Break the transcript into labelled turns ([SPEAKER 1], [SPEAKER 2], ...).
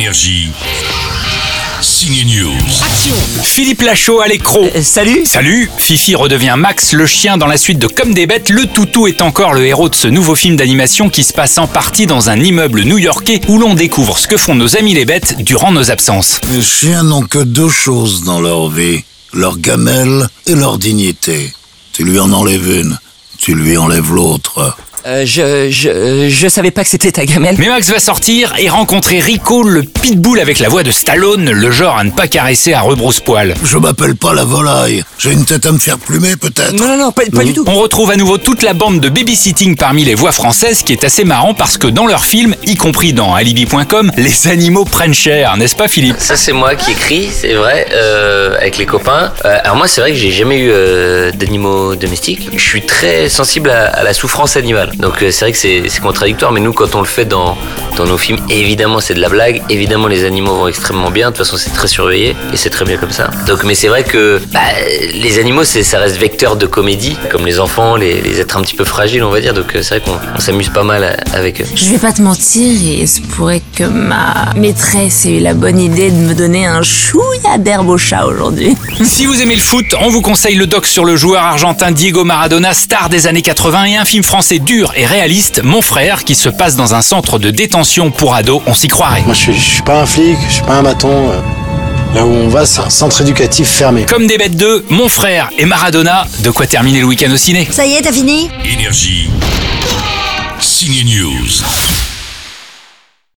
[SPEAKER 1] Énergie. Signe News.
[SPEAKER 2] Philippe Lachaud à l'écro.
[SPEAKER 3] Euh, salut
[SPEAKER 2] Salut, Fifi redevient Max le chien dans la suite de Comme des bêtes. Le toutou est encore le héros de ce nouveau film d'animation qui se passe en partie dans un immeuble new-yorkais où l'on découvre ce que font nos amis les bêtes durant nos absences.
[SPEAKER 4] Les chiens n'ont que deux choses dans leur vie, leur gamelle et leur dignité. Tu lui en enlèves une, tu lui enlèves l'autre.
[SPEAKER 3] Euh, je, je, je savais pas que c'était ta gamelle.
[SPEAKER 2] Mais Max va sortir et rencontrer Rico, le pitbull avec la voix de Stallone, le genre à ne pas caresser à rebrousse-poil.
[SPEAKER 4] Je m'appelle pas la volaille. J'ai une tête à me faire plumer peut-être.
[SPEAKER 3] Non, non, non, pas, pas du tout.
[SPEAKER 2] On retrouve à nouveau toute la bande de babysitting parmi les voix françaises, qui est assez marrant parce que dans leur film, y compris dans Alibi.com, les animaux prennent cher, n'est-ce pas Philippe?
[SPEAKER 5] Ça c'est moi qui écris, c'est vrai, euh, avec les copains. Euh, alors moi c'est vrai que j'ai jamais eu euh, d'animaux domestiques. Je suis très sensible à, à la souffrance animale. Donc euh, c'est vrai que c'est c'est contradictoire, mais nous quand on le fait dans, dans nos films, évidemment c'est de la blague, évidemment les animaux vont extrêmement bien, de toute façon c'est très surveillé et c'est très bien comme ça. Donc mais c'est vrai que bah, les animaux ça reste vecteur de comédie, comme les enfants, les, les êtres un petit peu fragiles on va dire. Donc euh, c'est vrai qu'on on s'amuse pas mal euh, avec eux.
[SPEAKER 6] Je vais pas te mentir, il se pourrait que ma maîtresse ait eu la bonne idée de me donner un chouïa d'herbe au chat aujourd'hui.
[SPEAKER 2] Si vous aimez le foot, on vous conseille le doc sur le joueur argentin Diego Maradona, star des années 80, et un film français dur et réaliste, Mon frère, qui se passe dans un centre de détention pour ados. On s'y croirait.
[SPEAKER 7] Moi, je suis, je suis pas un flic, je suis pas un bâton. euh. Là où on va, c'est un centre éducatif fermé.
[SPEAKER 2] Comme des bêtes 2, Mon frère et Maradona, de quoi terminer le week-end au ciné.
[SPEAKER 8] Ça y est, t'as fini?
[SPEAKER 1] Énergie. Signe News.